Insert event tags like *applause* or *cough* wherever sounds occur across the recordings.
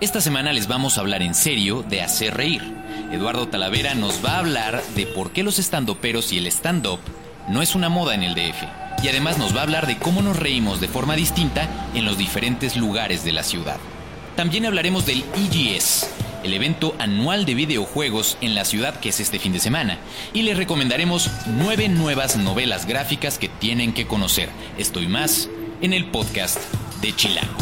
Esta semana les vamos a hablar en serio de hacer reír. Eduardo Talavera nos va a hablar de por qué los estandoperos y el stand-up no es una moda en el DF. Y además nos va a hablar de cómo nos reímos de forma distinta en los diferentes lugares de la ciudad. También hablaremos del EGS, el evento anual de videojuegos en la ciudad que es este fin de semana. Y les recomendaremos nueve nuevas novelas gráficas que tienen que conocer. Estoy más en el podcast de Chilango.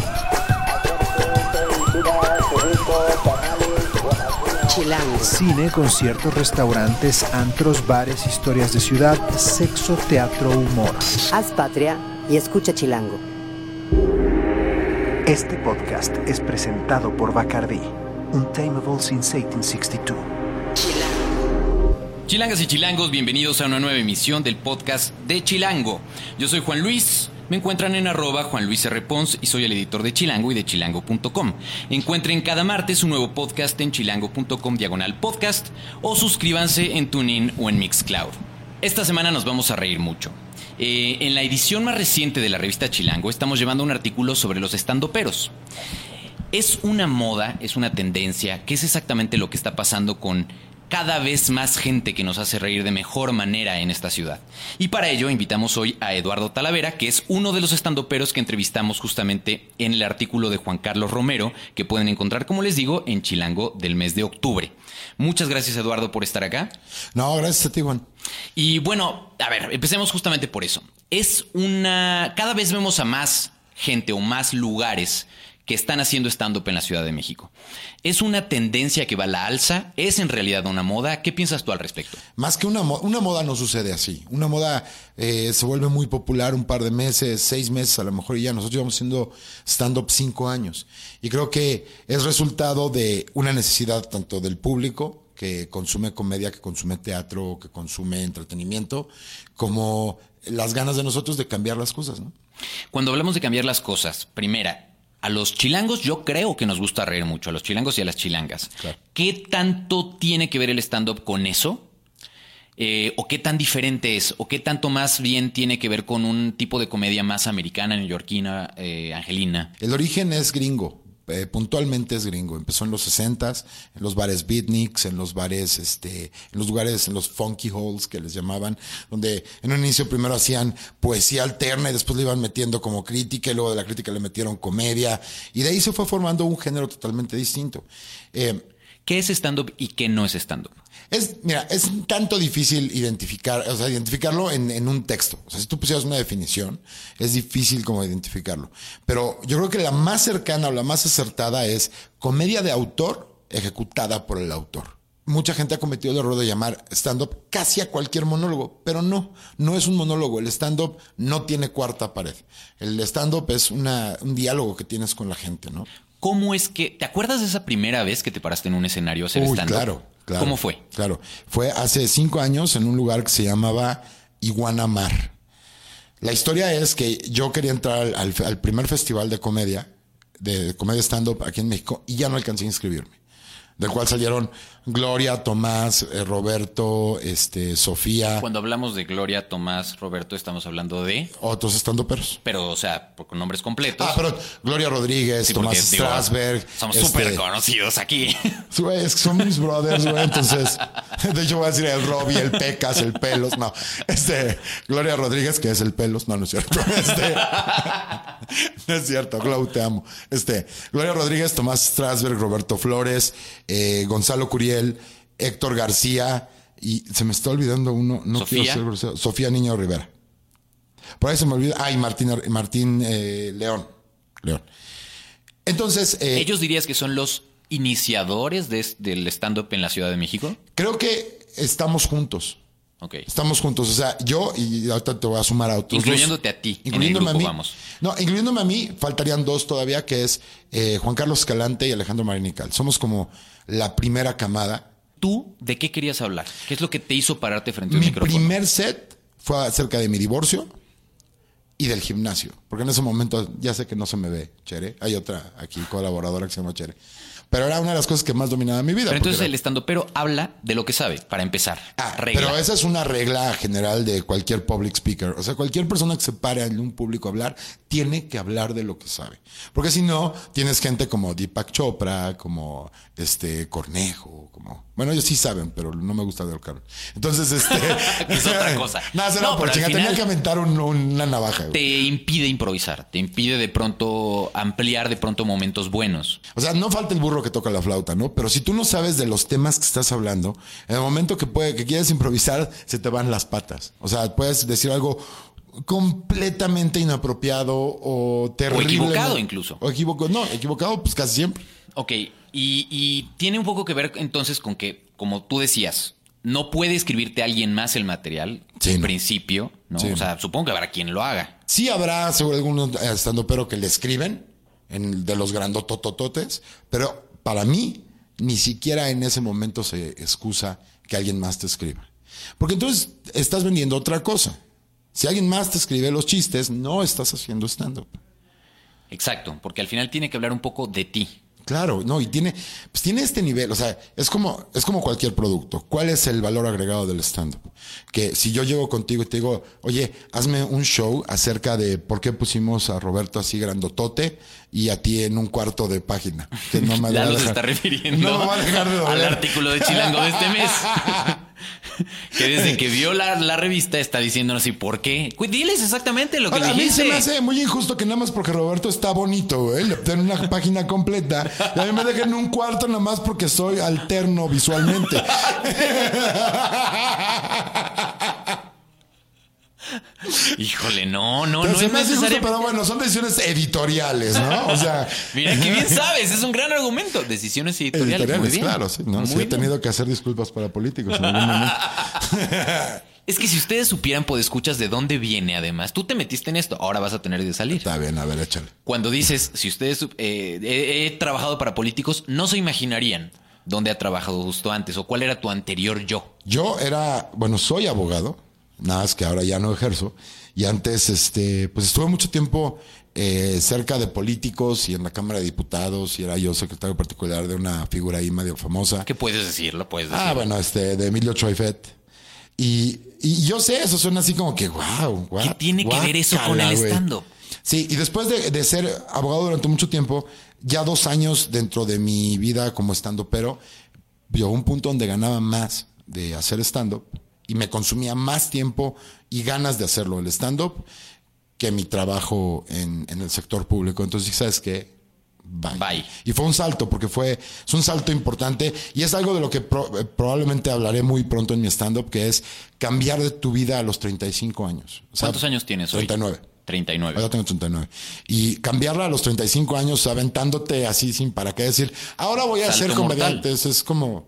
Chilango. Cine, conciertos, restaurantes, antros, bares, historias de ciudad, sexo, teatro, humor. Haz patria y escucha Chilango. Este podcast es presentado por Bacardi, Untamable since 1862. Chilangas y chilangos, bienvenidos a una nueva emisión del podcast de Chilango. Yo soy Juan Luis. Me encuentran en arroba Juan Luis R. Pons y soy el editor de Chilango y de chilango.com. Encuentren cada martes un nuevo podcast en chilango.com diagonal podcast o suscríbanse en TuneIn o en Mixcloud. Esta semana nos vamos a reír mucho. Eh, en la edición más reciente de la revista Chilango estamos llevando un artículo sobre los estandoperos. Es una moda, es una tendencia, que es exactamente lo que está pasando con cada vez más gente que nos hace reír de mejor manera en esta ciudad. Y para ello invitamos hoy a Eduardo Talavera, que es uno de los estandoperos que entrevistamos justamente en el artículo de Juan Carlos Romero, que pueden encontrar, como les digo, en Chilango del mes de octubre. Muchas gracias, Eduardo, por estar acá. No, gracias a ti, Juan. Y bueno, a ver, empecemos justamente por eso. Es una. Cada vez vemos a más gente o más lugares que están haciendo stand-up en la Ciudad de México. ¿Es una tendencia que va a la alza? ¿Es en realidad una moda? ¿Qué piensas tú al respecto? Más que una, mo- una moda no sucede así. Una moda eh, se vuelve muy popular un par de meses, seis meses a lo mejor y ya. Nosotros llevamos haciendo stand-up cinco años. Y creo que es resultado de una necesidad tanto del público que consume comedia, que consume teatro, que consume entretenimiento, como las ganas de nosotros de cambiar las cosas, ¿no? Cuando hablamos de cambiar las cosas, primera, a los chilangos yo creo que nos gusta reír mucho, a los chilangos y a las chilangas. ¿Qué tanto tiene que ver el stand-up con eso? Eh, ¿O qué tan diferente es? ¿O qué tanto más bien tiene que ver con un tipo de comedia más americana, neoyorquina, eh, angelina? El origen es gringo, eh, puntualmente es gringo. Empezó en los 60s, en los bares beatniks, en los bares, este, en los lugares, en los funky halls que les llamaban, donde en un inicio primero hacían poesía alterna y después le iban metiendo como crítica y luego de la crítica le metieron comedia y de ahí se fue formando un género totalmente distinto. Eh, ¿Qué es stand-up y qué no es stand-up? Es, mira, es un tanto difícil identificar, o sea, identificarlo en, en un texto. O sea, si tú pusieras una definición, es difícil como identificarlo. Pero yo creo que la más cercana o la más acertada es comedia de autor ejecutada por el autor. Mucha gente ha cometido el error de llamar stand-up casi a cualquier monólogo, pero no, no es un monólogo. El stand-up no tiene cuarta pared. El stand-up es una, un diálogo que tienes con la gente, ¿no? ¿Cómo es que... ¿Te acuerdas de esa primera vez que te paraste en un escenario a hacer Uy, stand-up? claro, claro. ¿Cómo fue? Claro. Fue hace cinco años en un lugar que se llamaba Iguana Mar. La historia es que yo quería entrar al- al primer festival de comedia, de comedia stand-up aquí en México, y ya no alcancé a inscribirme. Del cual salieron Gloria, Tomás, eh, Roberto, este, Sofía, Cuando hablamos de Gloria, Tomás, Roberto, estamos hablando de... otros stand-uperos. Pero, o sea, con nombres completos. Ah, pero Gloria Rodríguez, Sí, Tomás porque, digo, Strasberg. Somos este, súper conocidos aquí. Es que son mis brothers, güey. Entonces, *laughs* de hecho, voy a decir el Robbie, el Pecas, el Pelos. No, este, Gloria Rodríguez, que es el Pelos. No, no es cierto. *laughs* Este, no es cierto, Glau, te amo. Este, Gloria Rodríguez, Tomás Strasberg, Roberto Flores, eh, Gonzalo Curiel, Héctor García, y se me está olvidando uno, no Sofía. quiero ser grosero, Sofía Niño Rivera. Por ahí se me olvida. Ay, Martín, Martín eh, León. León. Entonces, eh, ¿Ellos dirías que son los iniciadores de- del stand-up en la Ciudad de México? creo que estamos juntos. Ok. Estamos juntos. O sea, yo y ahorita te voy a sumar a otros. Incluyéndote dos. a ti, en el Incluyéndome grupo, a mí. vamos. No, incluyéndome a mí, faltarían dos todavía, que es eh, Juan Carlos Escalante y Alejandro Marinical. Somos como la primera camada. ¿Tú de qué querías hablar? ¿Qué es lo que te hizo pararte frente a un Mi micrófono? primer set fue acerca de mi divorcio y del gimnasio. Porque en ese momento ya sé que no se me ve, Chere. Hay otra aquí colaboradora que se llama Chere. Pero era una de las cosas que más dominaba mi vida. Pero entonces el estando pero habla de lo que sabe, para empezar. Ah, Regla. pero esa es una regla general de cualquier public speaker. O sea, cualquier persona que se pare en un público a hablar tiene que hablar de lo que sabe. Porque si no, tienes gente como Deepak Chopra, como este Cornejo, como. Bueno, ellos sí saben, pero no me gusta de Carmen. Entonces, este. *laughs* Es otra cosa. *laughs* no, no, No, por chinga, tenía que aventar un- una navaja. güey. te impide improvisar, te impide de pronto ampliar de pronto momentos buenos. O sea, no falta el burro que toca la flauta, ¿no? Pero si tú no sabes de los temas que estás hablando, en el momento que puede, que quieres improvisar, se te van las patas. O sea, puedes decir algo completamente inapropiado o terrible. equivocado incluso. O equivocado, no, equivocado pues casi siempre. Ok, y, y tiene un poco que ver entonces con que, como tú decías, no puede escribirte alguien más el material Sí, en no. principio, ¿no? Sí, o sea, supongo que habrá quien lo haga. Sí habrá seguro algunos estando pero que le escriben en, de los grandototototes, pero para mí ni siquiera en ese momento se excusa que alguien más te escriba. Porque entonces estás vendiendo otra cosa. Si alguien más te escribe los chistes, no estás haciendo stand-up. Exacto, porque al final tiene que hablar un poco de ti. Claro, no, y tiene, pues tiene este nivel, o sea, es como, es como cualquier producto. ¿Cuál es el valor agregado del stand-up? Que si yo llego contigo y te digo, oye, hazme un show acerca de por qué pusimos a Roberto así grandotote y a ti en un cuarto de página. Que no me *laughs* va a Lalo se dejar- está refiriendo *laughs* no me va a dejar de al artículo de Chilango de este mes. *laughs* *laughs* que desde que vio la, la revista está diciéndonos así, ¿por qué? Diles exactamente lo que Ahora, le a mí se me hace muy injusto que nada más porque Roberto está bonito, güey, le den una página completa y a mí me dejen un cuarto nada más porque soy alterno visualmente. *laughs* Híjole, no, no, Pero no se es me hace necesario. pero bueno, son decisiones editoriales, ¿no? O sea, *laughs* Mira que bien *laughs* sabes, es un gran argumento. Decisiones editoriales, editoriales, muy bien. claro, sí, ¿no? Muy Sí, he tenido que hacer disculpas para políticos en algún momento. *laughs* Es que si ustedes supieran, pues escuchas de dónde viene además. Tú te metiste en esto, ahora vas a tener que salir. Está bien, a ver, échale. Cuando dices, si ustedes eh, he, he trabajado para políticos, no se imaginarían dónde ha trabajado justo antes o cuál era tu anterior yo. Yo era, bueno, soy abogado, nada más que ahora ya no ejerzo. Y antes, este, pues estuve mucho tiempo eh, cerca de políticos y en la Cámara de Diputados y era yo secretario particular de una figura ahí medio famosa. ¿Qué puedes decirlo? Puedes decirlo. Ah, bueno, este, de Emilio Choifet. Y, y yo sé, eso suena así como que, wow, ¿Qué tiene que ver eso con el stand-up? Sí, y después de, de ser abogado durante mucho tiempo, ya dos años dentro de mi vida como stand pero llegó un punto donde ganaba más de hacer stand-up y me consumía más tiempo y ganas de hacerlo el stand-up que mi trabajo en, en el sector público. Entonces, ¿sabes qué? Bye. Bye. Y fue un salto, porque fue es un salto importante y es algo de lo que pro- eh, probablemente hablaré muy pronto en mi stand-up, que es cambiar de tu vida a los 35 años. O sea, ¿Cuántos años tienes hoy? 39. 39. Ahora tengo 39. Y cambiarla a los 35 años, aventándote así sin para qué decir, ahora voy a Salto ser comediante. Es como,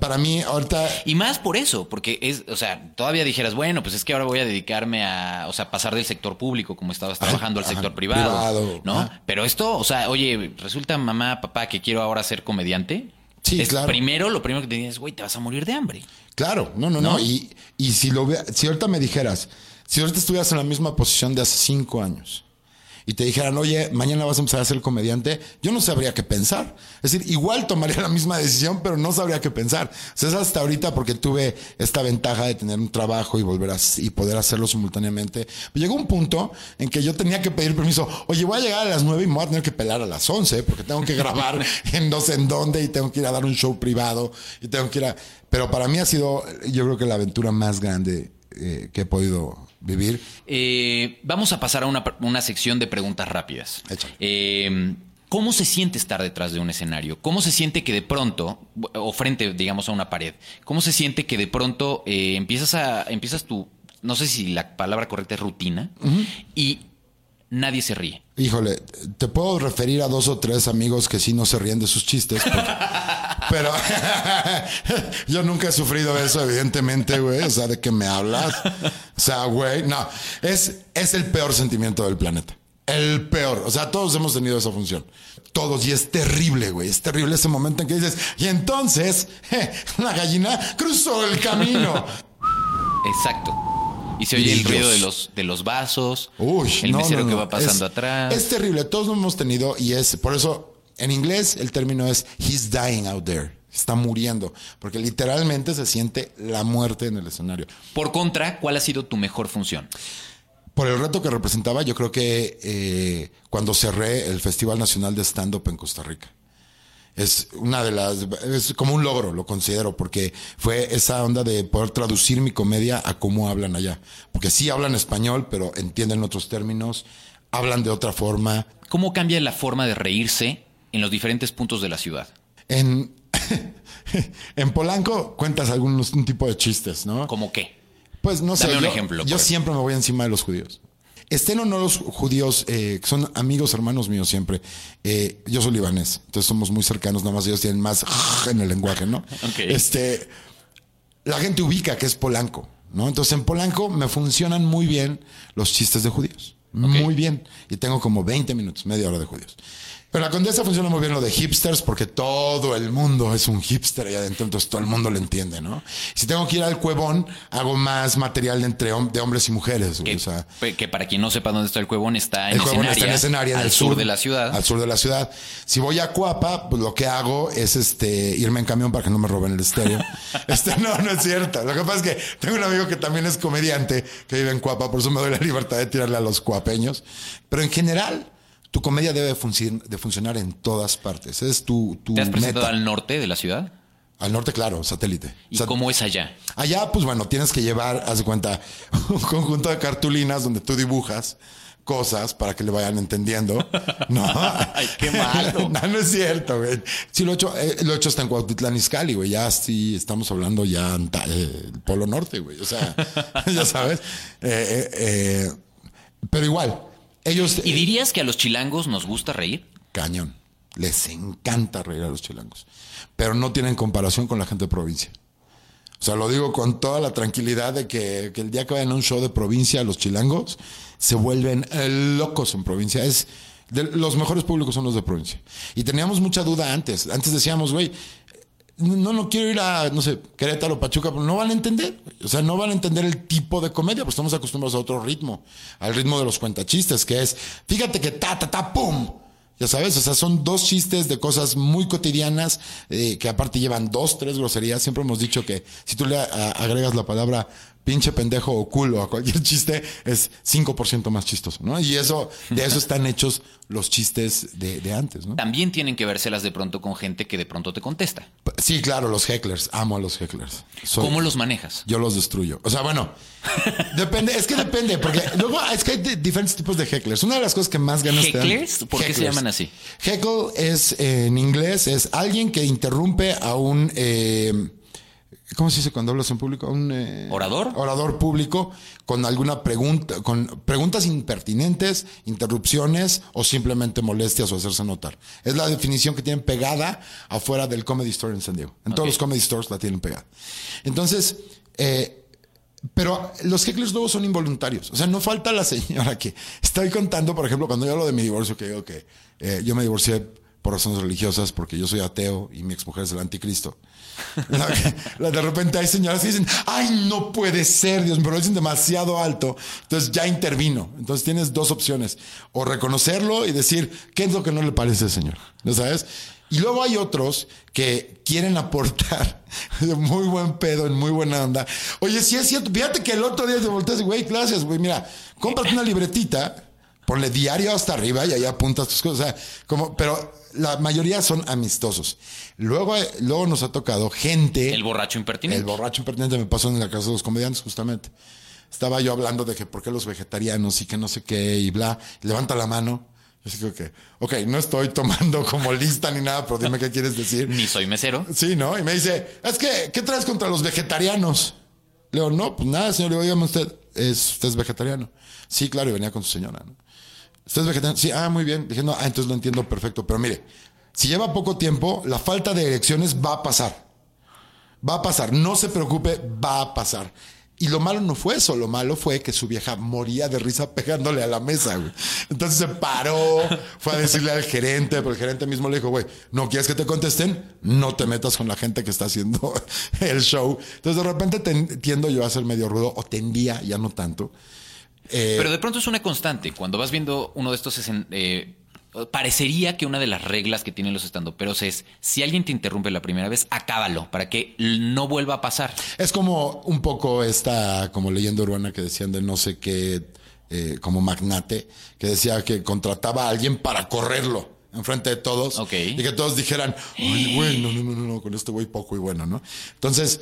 para mí, ahorita, Y más por eso, porque es, o sea, todavía dijeras, bueno, pues es que ahora voy a dedicarme a, o sea, pasar del sector público como estabas trabajando al ajá, sector privado, privado, ¿no? ajá. Pero esto, o sea, oye, resulta mamá, papá, que quiero ahora ser comediante. Sí, es claro. Primero, lo primero que te dices, güey, te vas a morir de hambre. claro, no, no, no. ¿No? Y, y si lo vea- si ahorita me dijeras, si ahorita estuvieras en la misma posición de hace cinco años y te dijeran, oye, mañana vas a empezar a ser comediante, yo no sabría qué pensar. Es decir, igual tomaría *laughs* la misma decisión, pero no sabría qué pensar. O sea, es hasta ahorita porque tuve esta ventaja de tener un trabajo y volver a, y poder hacerlo simultáneamente. Pero llegó un punto en que yo tenía que pedir permiso. Oye, voy a llegar a las nueve y me voy a tener que pelar a las once porque tengo que grabar *laughs* en no sé en dónde y tengo que ir a dar un show privado y tengo que ir a... Pero para mí ha sido, yo creo que la aventura más grande eh, que he podido vivir. Eh, vamos a pasar a una, una sección de preguntas rápidas. Eh, ¿Cómo se siente estar detrás de un escenario? ¿Cómo se siente que de pronto, o frente, digamos, a una pared, cómo se siente que de pronto eh, empiezas a, empiezas tu, no sé si la palabra correcta es rutina, y nadie se ríe? Híjole, te puedo referir a dos o tres amigos que sí no se ríen de sus chistes. porque- *laughs* pero *laughs* yo nunca he sufrido eso, evidentemente, güey. O sea, ¿de qué me hablas? O sea, güey, no. Es, es el peor sentimiento del planeta. El peor. O sea, todos hemos tenido esa función. Todos. Y es terrible, güey. Es terrible ese momento en que dices, y entonces, la gallina cruzó el camino. *laughs* Exacto. Y se oye el ruido de los, de los vasos, Uy, el no, mesero no, que va pasando Es- atrás. Es terrible, todos lo hemos tenido y es por eso En inglés el término es he's dying out there. Está muriendo, porque literalmente se siente la muerte en el escenario. Por contra, ¿cuál ha sido tu mejor función? Por el reto que representaba, yo creo que eh, cuando cerré el Festival Nacional de Stand-Up en Costa Rica. Es una de las, es como un logro, lo considero, porque fue esa onda de poder traducir mi comedia a cómo hablan allá. Porque sí hablan español, pero entienden otros términos, hablan de otra forma. ¿Cómo cambia la forma de reírse en los diferentes puntos de la ciudad? En, *laughs* en Polanco cuentas algún un tipo de chistes, ¿no? ¿Cómo qué? Pues no sé. Un yo, ejemplo, Yo pues. siempre me voy encima de los judíos. Estén o no los judíos, eh, que son amigos, hermanos míos siempre. Eh, yo soy libanés, entonces somos muy cercanos, nada más ellos tienen más *laughs* en el lenguaje, ¿no? *laughs* Este, la gente ubica que es Polanco, ¿no? Entonces en Polanco me funcionan muy bien los chistes de judíos. Muy bien. Y tengo como 20 minutos, media hora de judíos. Pero la condesa funciona muy bien lo de hipsters porque todo el mundo es un hipster ahí adentro, entonces todo el mundo lo entiende, ¿no? Si tengo que ir al cuevón, hago más material entre hom- de hombres y mujeres. Que, o sea, que para quien no sepa dónde está el cuevón, está en el cuevón escenaria, está en escenario en al el sur, de la ciudad. Al sur de la ciudad. Si voy a Cuapa, pues lo que hago es este irme en camión para que no me roben el estéreo. *laughs* este, no, no es cierto. Lo que pasa es que tengo un amigo que también es comediante que vive en Cuapa, por eso me doy la libertad de tirarle a los cuapeños. Pero en general, tu comedia debe de funcionar en todas partes. Es tu, tu ¿Te has presentado meta. al norte de la ciudad? Al norte, claro, satélite. ¿Y Sat- cómo es allá? Allá, pues bueno, tienes que llevar, haz de cuenta, *laughs* un conjunto de cartulinas donde tú dibujas cosas para que le vayan entendiendo. *laughs* No. Ay, qué malo. *laughs* no, no es cierto, güey. Sí, lo he hecho, eh, lo he hecho hasta en Cuautitlán Izcalli, güey. Ya sí estamos hablando ya en ta- eh, el Polo Norte, güey. O sea, ya sabes. Eh, eh, pero igual, ellos... ¿Y dirías que a los chilangos nos gusta reír? Cañón. Les encanta reír a los chilangos. Pero no tienen comparación con la gente de provincia. O sea, lo digo con toda la tranquilidad de que, que el día que vayan a un show de provincia, los chilangos se vuelven eh, locos en provincia. Es de, los mejores públicos son los de provincia. Y teníamos mucha duda antes. Antes decíamos, güey, no, no quiero ir a, no sé, Querétaro, Pachuca, pero no van a entender. O sea, no van a entender el tipo de comedia, pues estamos acostumbrados a otro ritmo, al ritmo de los cuentachistes, que es, fíjate que ta, ta, ta, pum. Ya sabes, o sea, son dos chistes de cosas muy cotidianas, eh, que aparte llevan dos, tres groserías. Siempre hemos dicho que si tú le agregas la palabra pinche pendejo o culo a cualquier chiste, es 5% más chistoso, ¿no? Y eso, de eso están hechos los chistes de, de antes, ¿no? También tienen que vérselas de pronto con gente que de pronto te contesta. Sí, claro, los hecklers. Amo a los hecklers. Soy- ¿Cómo los manejas? Yo los destruyo. O sea, bueno, depende, es que depende, porque luego es que hay di- diferentes tipos de hecklers. Una de las cosas que más ganas te dan- ¿Hecklers? ¿Por qué se llaman así? Heckle es, eh, en inglés, es alguien que interrumpe a un, eh, ¿cómo se dice cuando hablas en público? Un eh, ¿Orador? Orador público con alguna pregunta, con preguntas impertinentes, interrupciones o simplemente molestias o hacerse notar. Es la definición que tienen pegada afuera del Comedy Store en San Diego. En todos los Comedy Stores la tienen pegada. Entonces, eh, pero los hecklers luego son involuntarios. O sea, no falta la señora que estoy contando, por ejemplo, cuando yo hablo de mi divorcio, que digo que eh, yo me divorcié por razones religiosas, porque yo soy ateo y mi exmujer es el anticristo. De repente hay señoras que dicen, ay, no puede ser, Dios, pero lo dicen demasiado alto. Entonces ya intervino. Entonces tienes dos opciones. O reconocerlo y decir, ¿qué es lo que no le parece, señor? ¿No sabes? Y luego hay otros que quieren aportar *laughs* de muy buen pedo, en muy buena onda. Oye, si es cierto, fíjate que el otro día te volteas güey, gracias, güey, mira, cómprate una libretita, ponle diario hasta arriba y ahí apuntas tus cosas. O sea, como, pero la mayoría son amistosos. Luego, eh, luego nos ha tocado gente. El borracho impertinente. El borracho impertinente me pasó en la casa de los comediantes, justamente. Estaba yo hablando de que por qué los vegetarianos y que no sé qué y bla. Levanta la mano. Yo sí creo que, ok, no estoy *laughs* tomando como lista ni nada, pero dime qué quieres decir. Ni soy mesero. Sí, ¿no? Y me dice, es que, ¿qué traes contra los vegetarianos? Le digo, no, pues nada, señor. Le digo, dígame usted, ¿es, ¿usted es vegetariano? Sí, claro, y venía con su señora, ¿no? ¿Usted es? Sí, ah, muy bien. Dije, ah, entonces lo entiendo perfecto. Pero mire, si lleva poco tiempo, la falta de erecciones va a pasar. Va a pasar. No se preocupe, va a pasar. Y lo malo no fue eso, lo malo fue que su vieja moría de risa pegándole a la mesa, güey. Entonces se paró, fue a decirle al gerente, pero el gerente mismo le dijo, güey, ¿no quieres que te contesten? No te metas con la gente que está haciendo *laughs* el show. Entonces de repente tiendo yo a ser medio rudo, o tendía, ya no tanto. Eh, Pero de pronto es una constante. Cuando vas viendo uno de estos eh, parecería que una de las reglas que tienen los estandoperos es si alguien te interrumpe la primera vez, acábalo para que no vuelva a pasar. Es como un poco esta como leyenda urbana que decían de no sé qué, eh, como magnate, que decía que contrataba a alguien para correrlo enfrente de todos y que todos dijeran, ay, bueno, no, no, no, no, con este güey poco y bueno, ¿no? Entonces,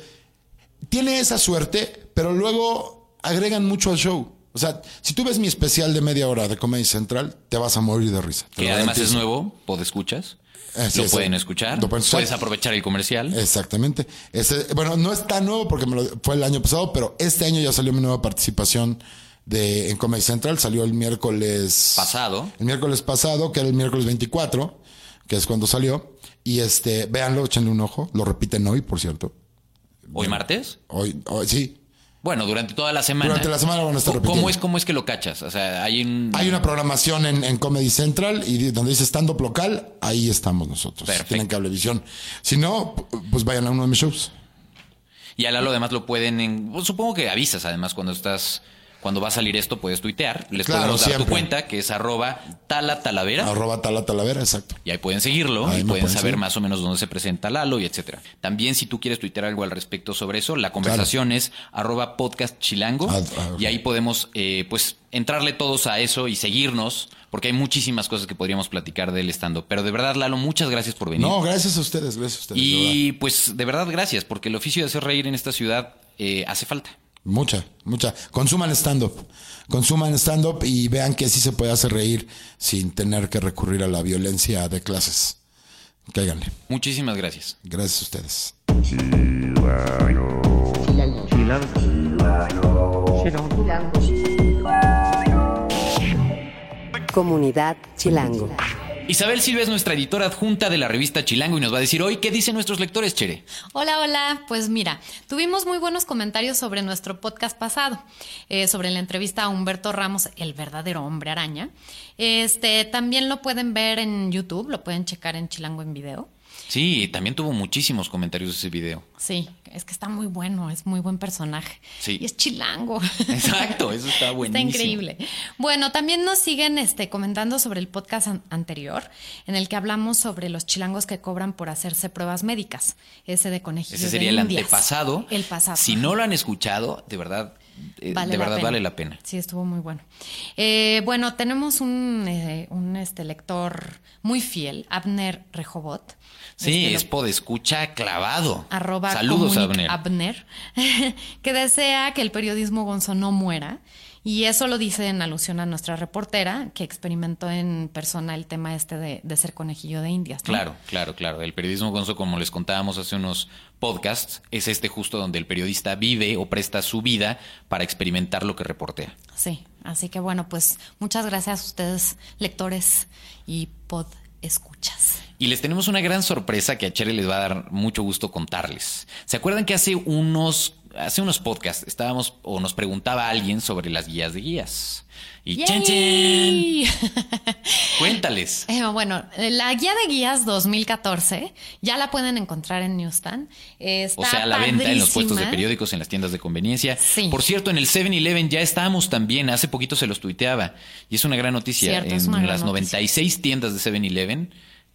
tiene esa suerte, pero luego agregan mucho al show. O sea, si tú ves mi especial de media hora de Comedy Central, te vas a morir de risa. Que además es nuevo, pod escuchas. Así lo es, pueden eh, escuchar. lo pueden escuchar. Puedes aprovechar el comercial. Exactamente. Este, bueno, no es tan nuevo porque me lo- fue el año pasado, pero este año ya salió mi nueva participación de, en Comedy Central. Salió el miércoles Pasado. El miércoles pasado, que era el miércoles 24, que es cuando salió. Y este, véanlo, échenle un ojo. Lo repiten hoy, por cierto. Hoy martes. Hoy, hoy sí. Bueno, durante toda la semana. Durante la semana van a estar ¿Cómo repitiendo. es, ¿Cómo es que lo cachas? O sea, hay un... Hay una programación en, en Comedy Central y donde dice stand-up local, ahí estamos nosotros. Perfecto. Tienen cablevisión. Si no, pues vayan a uno de mis shows. Y a Lalo además lo pueden... en- pues, supongo que avisas además cuando estás... Cuando va a salir esto puedes tuitear. Les Claro, podemos dar tu cuenta que es arroba tala talavera. Arroba tala talavera, exacto. Y ahí pueden seguirlo Ahí y pueden pueden saber seguir. más o menos dónde se presenta Lalo y etcétera. También si tú quieres tuitear algo al respecto sobre eso, la conversación es arroba podcast chilango Ah, ah, y ahí podemos eh, pues entrarle todos a eso y seguirnos porque hay muchísimas cosas que podríamos platicar del estando. Pero de verdad, Lalo, muchas gracias por venir. No, gracias a ustedes, gracias a ustedes. de y pues de verdad gracias porque el oficio de hacer reír en esta ciudad eh, hace falta. Mucha, mucha. Consuman stand-up. Consuman stand-up y vean que sí se puede hacer reír sin tener que recurrir a la violencia de clases. Cáiganle. Muchísimas gracias. Gracias a ustedes. Comunidad Chilango. Isabel Silva es nuestra editora adjunta de la revista Chilango y nos va a decir hoy qué dicen nuestros lectores, Chere. Hola, hola. Pues mira, tuvimos muy buenos comentarios sobre nuestro podcast pasado, eh, sobre la entrevista a Humberto Ramos, el verdadero hombre araña. Este también lo pueden ver en YouTube, lo pueden checar en Chilango en video. Sí, también tuvo muchísimos comentarios ese video. Sí, es que está muy bueno, es muy buen personaje. Sí. Y es chilango. Exacto, eso está *laughs* buenísimo. Está increíble. Bueno, también nos siguen este, comentando sobre el podcast an- anterior, en el que hablamos sobre los chilangos que cobran por hacerse pruebas médicas. Ese de conejillos Ese sería de el Indias. antepasado. El pasado. Si no lo han escuchado, de verdad, eh, Vale de verdad pena. vale la pena. Sí, estuvo muy bueno. Eh, bueno, tenemos un, eh, un este, lector muy fiel, Abner Rejobot. Sí, Este, es podescucha clavado. arroba Saludos, Abner. Abner, *laughs* que desea que el periodismo gonzo no muera. Y eso lo dice en alusión a nuestra reportera, que experimentó en persona el tema este de, de ser conejillo de indias. ¿no? Claro, claro, claro. El periodismo gonzo, como les contábamos hace unos podcasts, es este justo donde el periodista vive o presta su vida para experimentar lo que reportea. Sí, así que bueno, pues muchas gracias a ustedes, lectores y pod escuchas. Y les tenemos una gran sorpresa que a Chere les va a dar mucho gusto contarles. ¿Se acuerdan que hace unos, hace unos podcasts estábamos o nos preguntaba alguien sobre las guías de guías? Y ¡chan, chan! ¡Yay! *laughs* Cuéntales. Eh, bueno, la guía de guías 2014 ya la pueden encontrar en Newsstand. Está O sea, a la venta en los puestos de padrísima. periódicos, en las tiendas de conveniencia. Sí. Por cierto, en el 7-Eleven ya estábamos también. Hace poquito se los tuiteaba. Y es una gran noticia. Cierto, en gran las noticia. 96 tiendas de 7-Eleven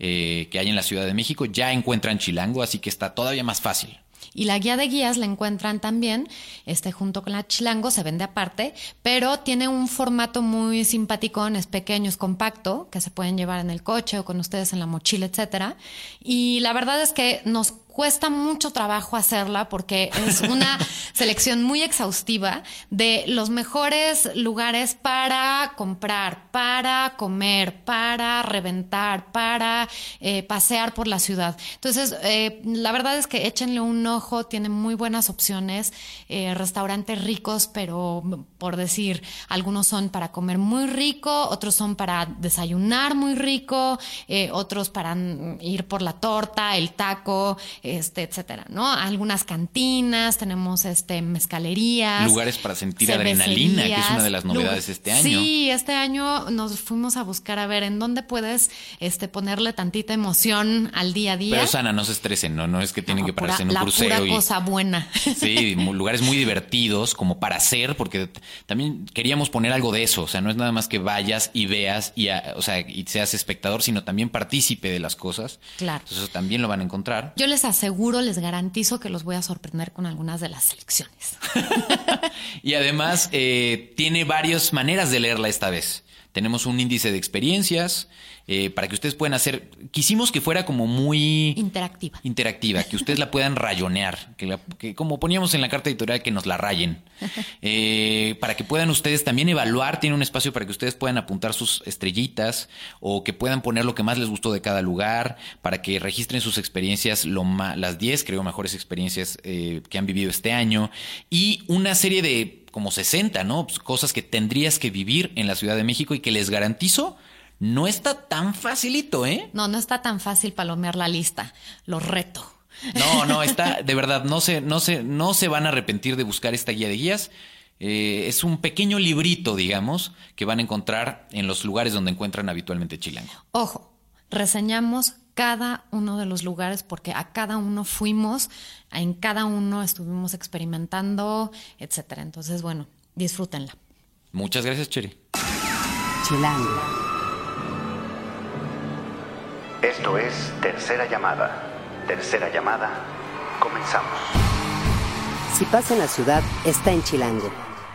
eh, que hay en la Ciudad de México ya encuentran chilango, así que está todavía más fácil. Y la guía de guías la encuentran también, este, junto con la Chilango, se vende aparte, pero tiene un formato muy simpático, es pequeño, es compacto, que se pueden llevar en el coche o con ustedes en la mochila, etcétera. Y la verdad es que nos cuesta mucho trabajo hacerla porque es una *laughs* selección muy exhaustiva de los mejores lugares para comprar, para comer, para reventar, para eh, pasear por la ciudad. Entonces, eh, la verdad es que échenle un ojo, tiene muy buenas opciones, eh, restaurantes ricos, pero por decir, algunos son para comer muy rico, otros son para desayunar muy rico, eh, otros para ir por la torta, el taco, este, etcétera, ¿no? Algunas cantinas, tenemos este mezcalerías. Lugares para sentir adrenalina, que es una de las novedades de este año. Sí, este año nos fuimos a buscar a ver en dónde puedes este, ponerle tantita emoción al día a día. Pero Sana, no se estresen, ¿no? No es que tienen que pararse en un la crucero. Pura cosa buena. Sí, lugares muy divertidos como para hacer, porque también queríamos poner algo de eso. O sea, no es nada más que vayas y veas y, o sea, y seas espectador, sino también partícipe de las cosas. Claro. Entonces eso también lo van a encontrar. Yo les aseguro, les garantizo que los voy a sorprender con algunas de las selecciones. *laughs* y además eh, tiene varias maneras de leerla esta vez. Tenemos un índice de experiencias, eh, para que ustedes puedan hacer. Quisimos que fuera como muy. Interactiva. Interactiva, que ustedes la puedan rayonear, que, como poníamos en la carta editorial, que nos la rayen. *laughs* Eh, para que puedan ustedes también evaluar, tiene un espacio para que ustedes puedan apuntar sus estrellitas o que puedan poner lo que más les gustó de cada lugar, para que registren sus experiencias, lo las 10, creo, mejores experiencias eh, que han vivido este año. Y una serie de como 60, ¿no? Pues, cosas que tendrías que vivir en la Ciudad de México y que les garantizo no está tan facilito, ¿eh? No, no está tan fácil palomear la lista. Lo reto. No, no, *laughs* está, de verdad, no se, no se, no se van a arrepentir de buscar esta guía de guías. Eh, es un pequeño librito, digamos, que van a encontrar en los lugares donde encuentran habitualmente Chilango. Ojo, reseñamos cada uno de los lugares porque a cada uno fuimos, en cada uno estuvimos experimentando, etcétera. Entonces, bueno, disfrútenla. Muchas gracias, Cheri. Chilango. Esto es Tercera Llamada. Tercera Llamada, comenzamos. Si pasa en la ciudad, está en Chilango.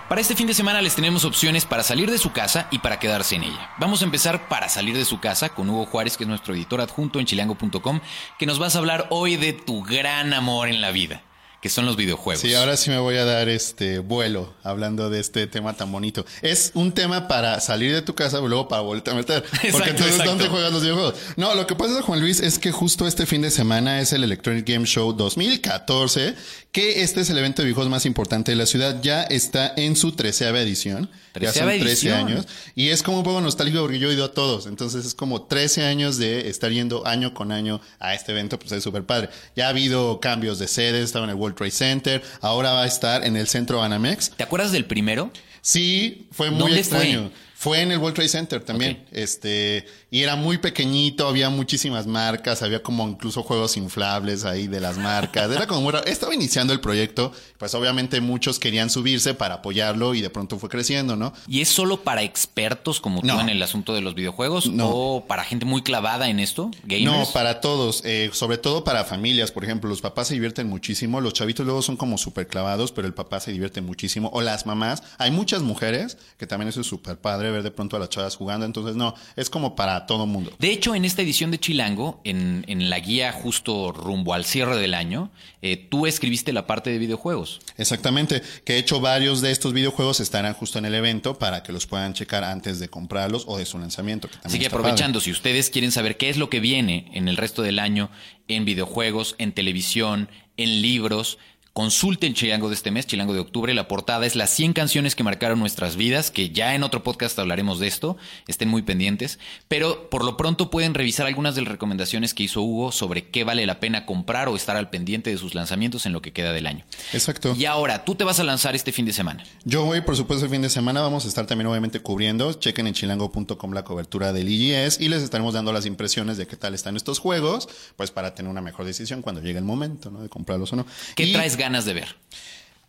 Para este fin de semana les tenemos opciones para salir de su casa y para quedarse en ella. Vamos a empezar para salir de su casa con Hugo Juárez, que es nuestro editor adjunto en chilango.com, que nos vas a hablar hoy de tu gran amor en la vida que son los videojuegos. Sí, ahora sí me voy a dar este vuelo hablando de este tema tan bonito. Es un tema para salir de tu casa y luego para volver a meter. *laughs* Porque entonces, ¿dónde juegas los videojuegos? No, lo que pasa, Juan Luis, es que justo este fin de semana es el Electronic Game Show 2014, que este es el evento de videojuegos más importante de la ciudad. Ya está en su treceava edición. Ya son 13 años. Y es como un poco nostálgico porque yo he ido a todos. Entonces es como 13 años de estar yendo año con año a este evento. Pues es súper padre. Ya ha habido cambios de sedes. Estaba en el World Trade Center. Ahora va a estar en el centro Banamex. ¿Te acuerdas del primero? Sí, fue muy extraño. Fue? En el World Trade Center también. Este, y era muy pequeñito, había muchísimas marcas, había como incluso juegos inflables ahí de las marcas. Era como raro. Estaba iniciando el proyecto, pues obviamente muchos querían subirse para apoyarlo y de pronto fue creciendo, ¿no? ¿Y es solo para expertos como tú en el asunto de los videojuegos no. o para gente muy clavada en esto? ¿Gamers? No, para todos, eh, sobre todo para familias, por ejemplo, los papás se divierten muchísimo, los chavitos luego son como súper clavados, pero el papá se divierte muchísimo, o las mamás, hay muchas mujeres, que también eso es súper padre ver de pronto a las chavas jugando, entonces no, es como para todo mundo. De hecho, en esta edición de Chilango, en, la guía justo rumbo al cierre del año, eh, tú escribiste la parte de videojuegos. Exactamente, que de hecho varios de estos videojuegos estarán justo en el evento para que los puedan checar antes de comprarlos o de su lanzamiento. Así que aprovechando, si ustedes quieren saber qué es lo que viene en el resto del año en videojuegos, en televisión, en libros, Consulten Chilango de este mes, Chilango de octubre. La portada es las 100 canciones que marcaron nuestras vidas, que ya en otro podcast hablaremos de esto. Estén muy pendientes. Pero por lo pronto pueden revisar algunas de las recomendaciones que hizo Hugo sobre qué vale la pena comprar o estar al pendiente de sus lanzamientos en lo que queda del año. Exacto. Y ahora, tú te vas a lanzar este fin de semana. Yo voy, por supuesto, el fin de semana. Vamos a estar también, obviamente, cubriendo. Chequen en chilango.com la cobertura del IGS y les estaremos dando las impresiones de qué tal están estos juegos, pues para tener una mejor decisión cuando llegue el momento, ¿no? De comprarlos o no. ¿Qué traes ganas de ver?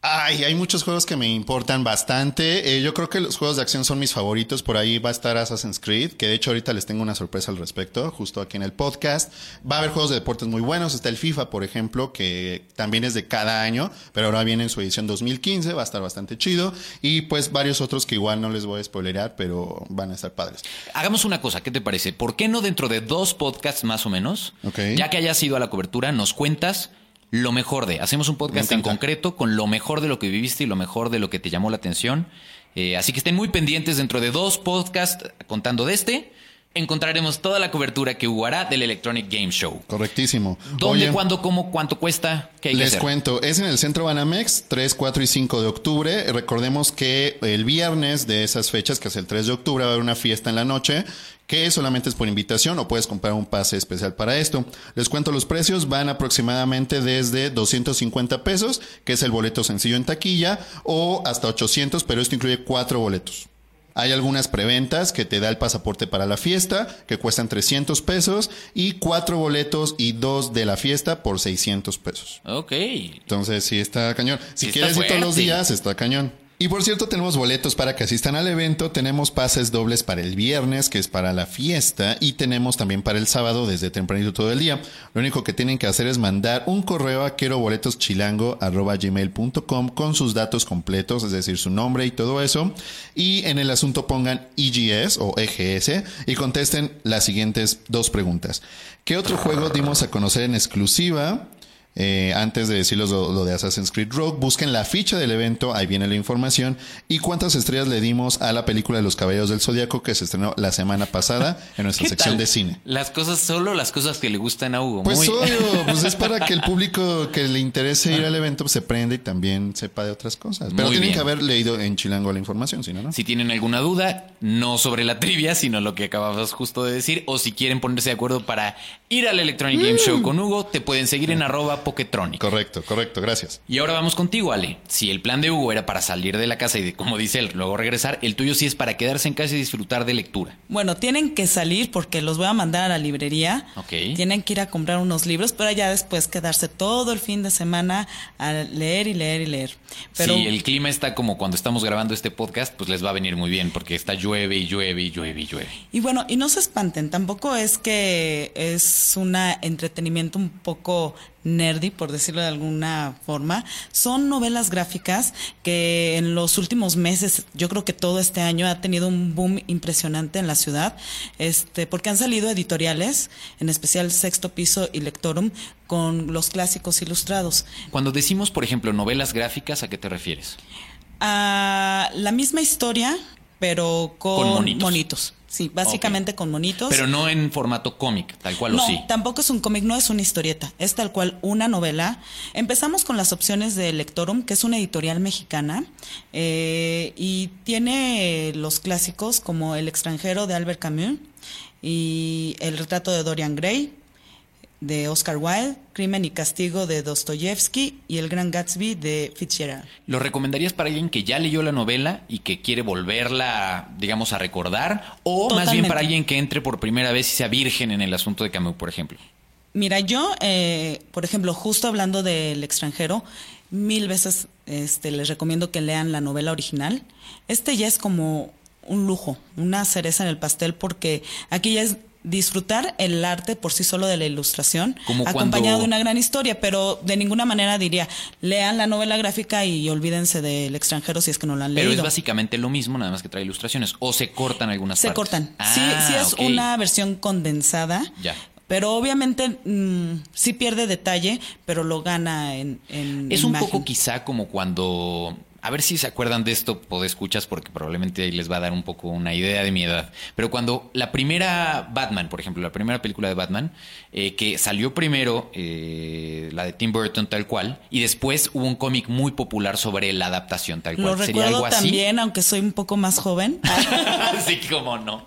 Ay, hay muchos juegos que me importan bastante. Eh, yo creo que los juegos de acción son mis favoritos. Por ahí va a estar Assassin's Creed, que de hecho ahorita les tengo una sorpresa al respecto, justo aquí en el podcast. Va a haber juegos de deportes muy buenos. Está el FIFA, por ejemplo, que también es de cada año, pero ahora viene en su edición 2015, va a estar bastante chido. Y pues varios otros que igual no les voy a spoilerar, pero van a estar padres. Hagamos una cosa, ¿qué te parece? ¿Por qué no dentro de dos podcasts más o menos? Ya que hayas ido a la cobertura, nos cuentas lo mejor de. Hacemos un podcast en concreto con lo mejor de lo que viviste y lo mejor de lo que te llamó la atención. Eh, así que estén muy pendientes dentro de dos podcasts contando de este. encontraremos toda la cobertura que hará del Electronic Game Show. Correctísimo. ¿Dónde, Oye, cuándo, cómo, cuánto cuesta? ¿Qué hay que Les hacer? cuento, es en el Centro Banamex, 3, 4 y 5 de octubre. Recordemos que el viernes de esas fechas, que es el 3 de octubre, va a haber una fiesta en la noche que solamente es por invitación o puedes comprar un pase especial para esto. Les cuento los precios, van aproximadamente desde 250 pesos, que es el boleto sencillo en taquilla, o hasta 800, pero esto incluye cuatro boletos. Hay algunas preventas que te da el pasaporte para la fiesta, que cuestan 300 pesos, y cuatro boletos y dos de la fiesta por 600 pesos. Ok. Entonces, sí está cañón. Si Sí quieres ir todos los días, está cañón. Y por cierto, tenemos boletos para que asistan al evento. Tenemos pases dobles para el viernes, que es para la fiesta, y tenemos también para el sábado desde tempranito todo el día. Lo único que tienen que hacer es mandar un correo a queroboletoschilango.gmail.com con sus datos completos, es decir, su nombre y todo eso. Y en el asunto pongan EGS o EGS y contesten las siguientes dos preguntas. ¿Qué otro juego dimos a conocer en exclusiva? Eh, antes de decirles lo, lo de Assassin's Creed Rogue, busquen la ficha del evento, ahí viene la información. ¿Y cuántas estrellas le dimos a la película de los Caballeros del Zodíaco que se estrenó la semana pasada en nuestra *laughs* ¿Qué sección tal? de cine? Las cosas, solo las cosas que le gustan a Hugo. Pues Muy- obvio, *laughs* pues es para que el público que le interese ir al evento pues, se prenda y también sepa de otras cosas. Pero Muy tienen bien. que haber leído en Chilango la información, si no, ¿no? Si tienen alguna duda, no sobre la trivia, sino lo que acababas justo de decir, o si quieren ponerse de acuerdo para ir al Electronic Game Show con Hugo, te pueden seguir en arroba Poketronic. Correcto, correcto, gracias. Y ahora vamos contigo, Ale. Si el plan de Hugo era para salir de la casa y, de, como dice él, luego regresar, el tuyo sí es para quedarse en casa y disfrutar de lectura. Bueno, tienen que salir porque los voy a mandar a la librería. Ok. Tienen que ir a comprar unos libros, pero ya después quedarse todo el fin de semana a leer y leer y leer. Pero si el clima está como cuando estamos grabando este podcast, pues les va a venir muy bien, porque está llueve y llueve y llueve y llueve. Y bueno, y no se espanten, tampoco es que es un entretenimiento un poco nerdy, por decirlo de alguna forma. Son novelas gráficas que en los últimos meses, yo creo que todo este año ha tenido un boom impresionante en la ciudad, este, porque han salido editoriales, en especial Sexto Piso y Lectorum, con los clásicos ilustrados. Cuando decimos, por ejemplo, novelas gráficas, ¿a qué te refieres? a la misma historia, pero con, Con monitos. monitos. Sí, básicamente con monitos. Pero no en formato cómic, tal cual no, o sí. tampoco es un cómic, no es una historieta, es tal cual una novela. Empezamos con las opciones de Lectorum, que es una editorial mexicana, eh, y tiene los clásicos como El extranjero de Albert Camus y El retrato de Dorian Gray de Oscar Wilde, Crimen y castigo de Dostoyevsky y El gran Gatsby de Fitzgerald. ¿Lo recomendarías para alguien que ya leyó la novela y que quiere volverla, digamos, a recordar? ¿O más bien para alguien que entre por primera vez y sea virgen en el asunto de Camus, por ejemplo? Mira, yo, eh, por ejemplo, justo hablando del extranjero, mil veces este, les recomiendo que lean la novela original. Este ya es como un lujo, una cereza en el pastel, porque aquí ya es disfrutar el arte por sí solo de la ilustración, Como acompañado cuando- de una gran historia, pero de ninguna manera diría, lean la novela gráfica y olvídense del extranjero si es que no la han Pero es leído. básicamente lo mismo, nada más que trae ilustraciones. ¿O se cortan algunas Se partes? cortan. sí, Ah, sí es una versión condensada. Ya. Pero obviamente mm, sí pierde detalle, pero lo gana en, en Es un poco quizá como cuando... A ver si se acuerdan de esto, escuchas porque probablemente ahí les va a dar un poco una idea de mi edad. Pero cuando la primera Batman, por ejemplo, la primera película de Batman, eh, que salió primero, eh, la de Tim Burton tal cual, y después hubo un cómic muy popular sobre la adaptación tal cual. Lo ¿Sería recuerdo algo así? también, aunque soy un poco más joven. *laughs* sí, como no.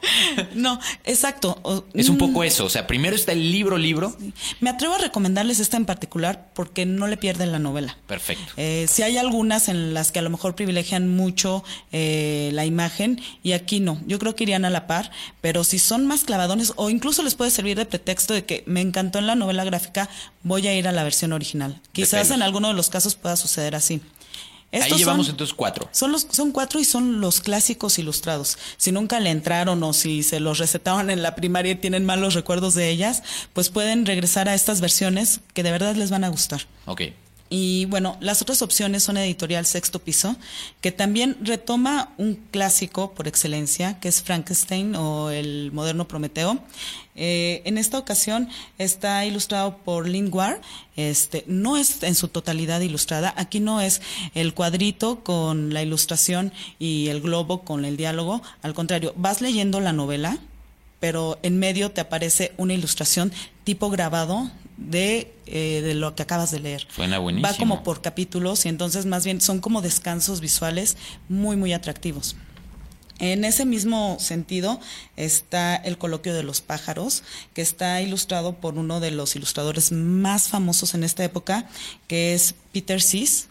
no, exacto. O- Es un mm, poco eso. O sea, primero está el libro, libro. Me atrevo a recomendarles esta en particular porque no le pierden la novela. Perfecto. Eh, si hay algunas en las que a lo mejor privilegian mucho eh, la imagen y aquí no. Yo creo que irían a la par, pero si son más clavadones o incluso les puede servir de pretexto de que me encantó en la novela gráfica, voy a ir a la versión original. Quizás en alguno de los casos pueda suceder así. Ahí llevamos son- entonces cuatro. son los son cuatro y son los clásicos ilustrados. Si nunca le entraron o si se los recetaban en la primaria y tienen malos recuerdos de ellas, pues pueden regresar a estas versiones que de verdad les van a gustar. Ok. Y bueno, las otras opciones son Editorial Sexto Piso, que también retoma un clásico por excelencia, que es Frankenstein o el moderno Prometeo. Eh, en esta ocasión está ilustrado por Lynn Ward. Este, no es en su totalidad ilustrada. Aquí no es el cuadrito con la ilustración y el globo con el diálogo. Al contrario, vas leyendo la novela pero en medio te aparece una ilustración tipo grabado de, eh, de lo que acabas de leer. Suena buenísimo. Va como por capítulos y entonces más bien son como descansos visuales muy, muy atractivos. En ese mismo sentido está el coloquio de los pájaros, que está ilustrado por uno de los ilustradores más famosos en esta época, que es Peter Sis.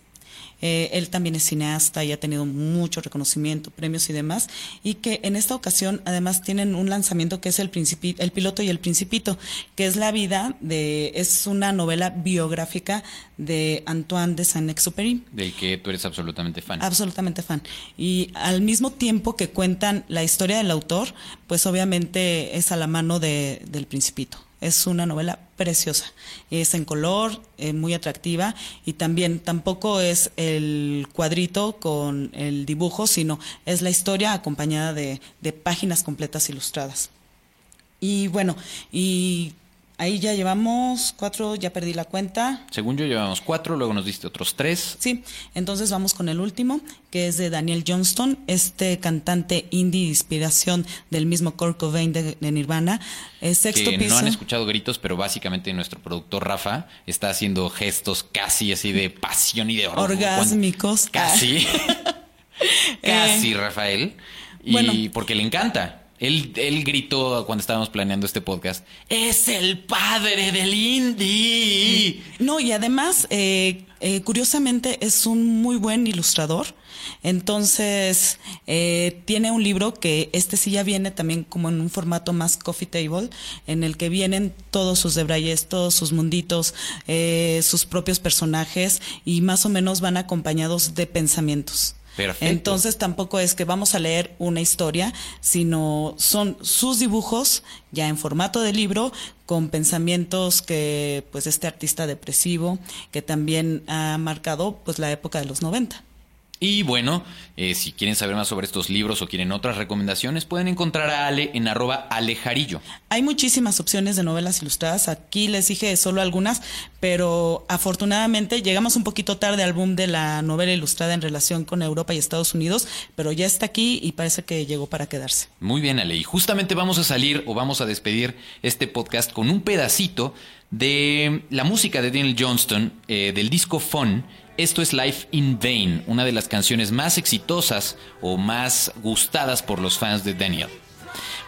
Eh, él también es cineasta y ha tenido mucho reconocimiento, premios y demás. Y que en esta ocasión además tienen un lanzamiento que es el, el piloto y el principito, que es la vida de, es una novela biográfica de Antoine de Saint-Exupéry. Del que tú eres absolutamente fan. Absolutamente fan. Y al mismo tiempo que cuentan la historia del autor, pues obviamente es a la mano de, del principito. Es una novela preciosa. Es en color, eh, muy atractiva y también tampoco es el cuadrito con el dibujo, sino es la historia acompañada de, de páginas completas ilustradas. Y bueno, y Ahí ya llevamos cuatro, ya perdí la cuenta. Según yo llevamos cuatro, luego nos diste otros tres. Sí, entonces vamos con el último, que es de Daniel Johnston, este cantante indie de inspiración del mismo Kurt Cobain de, Nirvana. sexto que no han escuchado gritos, pero básicamente nuestro productor Rafa está haciendo gestos casi así de pasión y de orgásmicos. Casi. *laughs* casi, eh, Rafael. Y bueno, porque le encanta. Él, él, gritó cuando estábamos planeando este podcast, es el padre del indie. No, y además, eh, eh, curiosamente, es un muy buen ilustrador. Entonces, eh, tiene un libro que este sí ya viene también como en un formato más coffee table, en el que vienen todos sus debrayes, todos sus munditos, sus propios personajes y más o menos van acompañados de pensamientos. Entonces tampoco es que vamos a leer una historia, sino son sus dibujos ya en formato de libro con pensamientos que pues este artista depresivo que también ha marcado pues la época de los 90. Y bueno, eh, si quieren saber más sobre estos libros o quieren otras recomendaciones, pueden encontrar a Ale en arroba alejarillo. Hay muchísimas opciones de novelas ilustradas. Aquí les dije solo algunas, pero afortunadamente llegamos un poquito tarde al boom de la novela ilustrada en relación con Europa y Estados Unidos, pero ya está aquí y parece que llegó para quedarse. Muy bien, Ale. Y justamente vamos a salir o vamos a despedir este podcast con un pedacito de la música de Daniel Johnston eh, del disco Fun esto es Life in Vain, una de las canciones más exitosas o más gustadas por los fans de Daniel.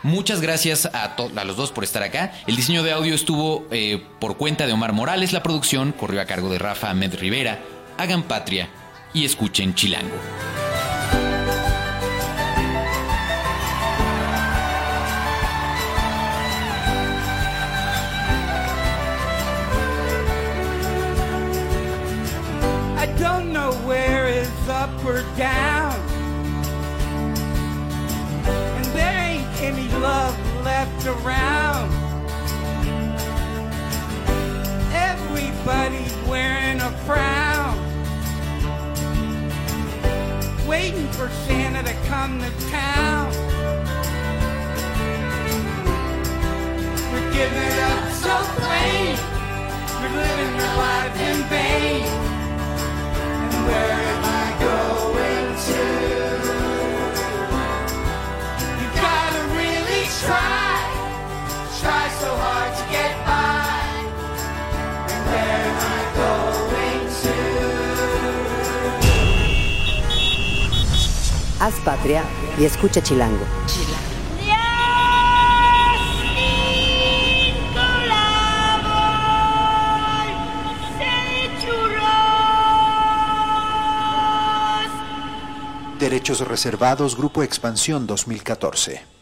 Muchas gracias a, los dos por estar acá. El diseño de audio estuvo eh, por cuenta de Omar Morales, la producción corrió a cargo de Rafa Ahmed Rivera. Hagan patria y escuchen Chilango. We're down. And there ain't any love left around. Everybody's wearing a frown. Waiting for Santa to come to town. Patria y escucha Chilango. Derechos reservados, Grupo Expansión 2014.